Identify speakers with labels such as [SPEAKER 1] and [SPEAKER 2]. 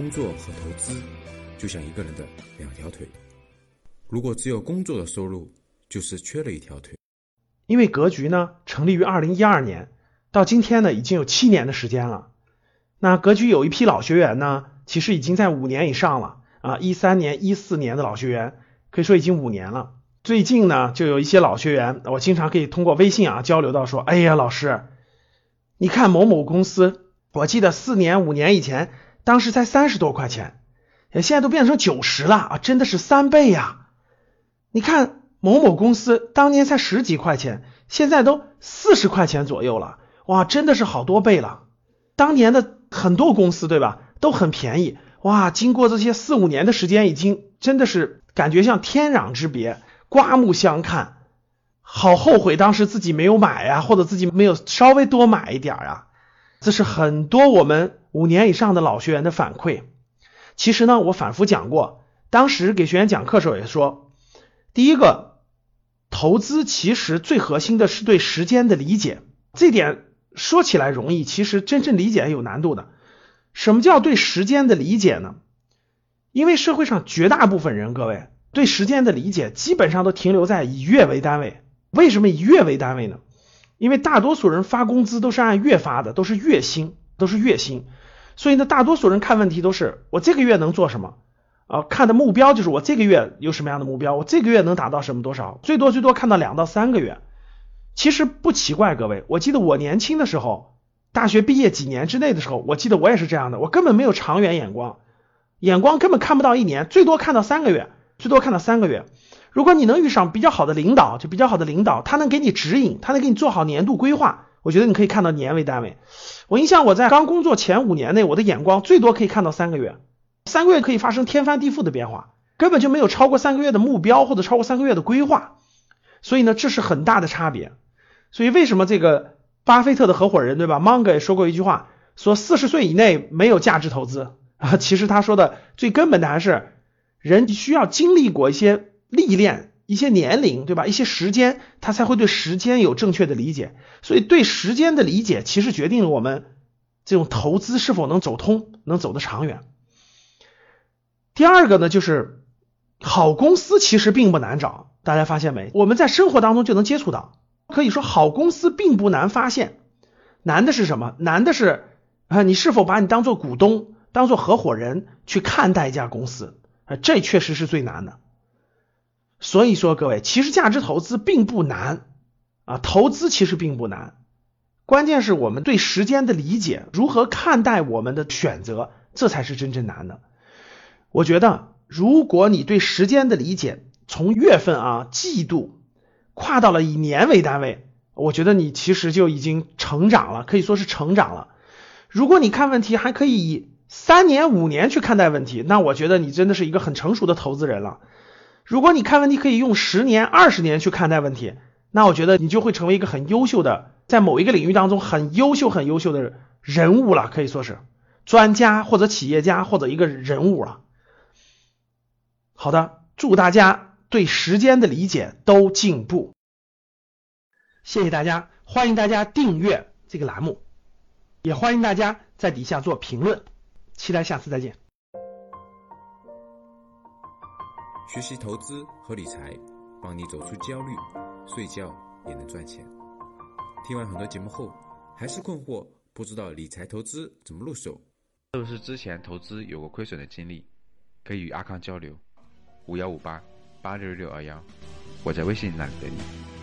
[SPEAKER 1] 工作和投资就像一个人的两条腿，如果只有工作的收入，就是缺了一条腿。
[SPEAKER 2] 因为格局呢成立于二零一二年，到今天呢已经有七年的时间了。那格局有一批老学员呢，其实已经在五年以上了啊，一三年、一四年的老学员，可以说已经五年了。最近呢，就有一些老学员，我经常可以通过微信啊交流到说，哎呀，老师，你看某某公司，我记得四年、五年以前。当时才三十多块钱，现在都变成九十了啊！真的是三倍呀！你看某某公司当年才十几块钱，现在都四十块钱左右了，哇，真的是好多倍了。当年的很多公司对吧，都很便宜，哇，经过这些四五年的时间，已经真的是感觉像天壤之别，刮目相看。好后悔当时自己没有买呀，或者自己没有稍微多买一点啊。这是很多我们五年以上的老学员的反馈。其实呢，我反复讲过，当时给学员讲课时候也说，第一个，投资其实最核心的是对时间的理解。这点说起来容易，其实真正理解有难度的。什么叫对时间的理解呢？因为社会上绝大部分人，各位对时间的理解基本上都停留在以月为单位。为什么以月为单位呢？因为大多数人发工资都是按月发的，都是月薪，都是月薪，所以呢，大多数人看问题都是我这个月能做什么啊？看的目标就是我这个月有什么样的目标，我这个月能达到什么多少，最多最多看到两到三个月。其实不奇怪，各位，我记得我年轻的时候，大学毕业几年之内的时候，我记得我也是这样的，我根本没有长远眼光，眼光根本看不到一年，最多看到三个月，最多看到三个月。如果你能遇上比较好的领导，就比较好的领导，他能给你指引，他能给你做好年度规划，我觉得你可以看到年为单位。我印象我在刚工作前五年内，我的眼光最多可以看到三个月，三个月可以发生天翻地覆的变化，根本就没有超过三个月的目标或者超过三个月的规划。所以呢，这是很大的差别。所以为什么这个巴菲特的合伙人对吧，芒格也说过一句话，说四十岁以内没有价值投资啊。其实他说的最根本的还是人需要经历过一些。历练一些年龄，对吧？一些时间，他才会对时间有正确的理解。所以，对时间的理解，其实决定了我们这种投资是否能走通，能走得长远。第二个呢，就是好公司其实并不难找，大家发现没？我们在生活当中就能接触到。可以说，好公司并不难发现，难的是什么？难的是啊，你是否把你当做股东、当做合伙人去看待一家公司？啊，这确实是最难的。所以说，各位，其实价值投资并不难啊，投资其实并不难，关键是我们对时间的理解，如何看待我们的选择，这才是真正难的。我觉得，如果你对时间的理解从月份啊、季度跨到了以年为单位，我觉得你其实就已经成长了，可以说是成长了。如果你看问题还可以以三年、五年去看待问题，那我觉得你真的是一个很成熟的投资人了。如果你看问题可以用十年、二十年去看待问题，那我觉得你就会成为一个很优秀的，在某一个领域当中很优秀、很优秀的人物了，可以说是专家或者企业家或者一个人物了。好的，祝大家对时间的理解都进步，谢谢大家，欢迎大家订阅这个栏目，也欢迎大家在底下做评论，期待下次再见。
[SPEAKER 1] 学习投资和理财，帮你走出焦虑，睡觉也能赚钱。听完很多节目后，还是困惑，不知道理财投资怎么入手？
[SPEAKER 3] 是不是之前投资有过亏损的经历？可以与阿康交流，五幺五八八六六二幺，我在微信那里等你。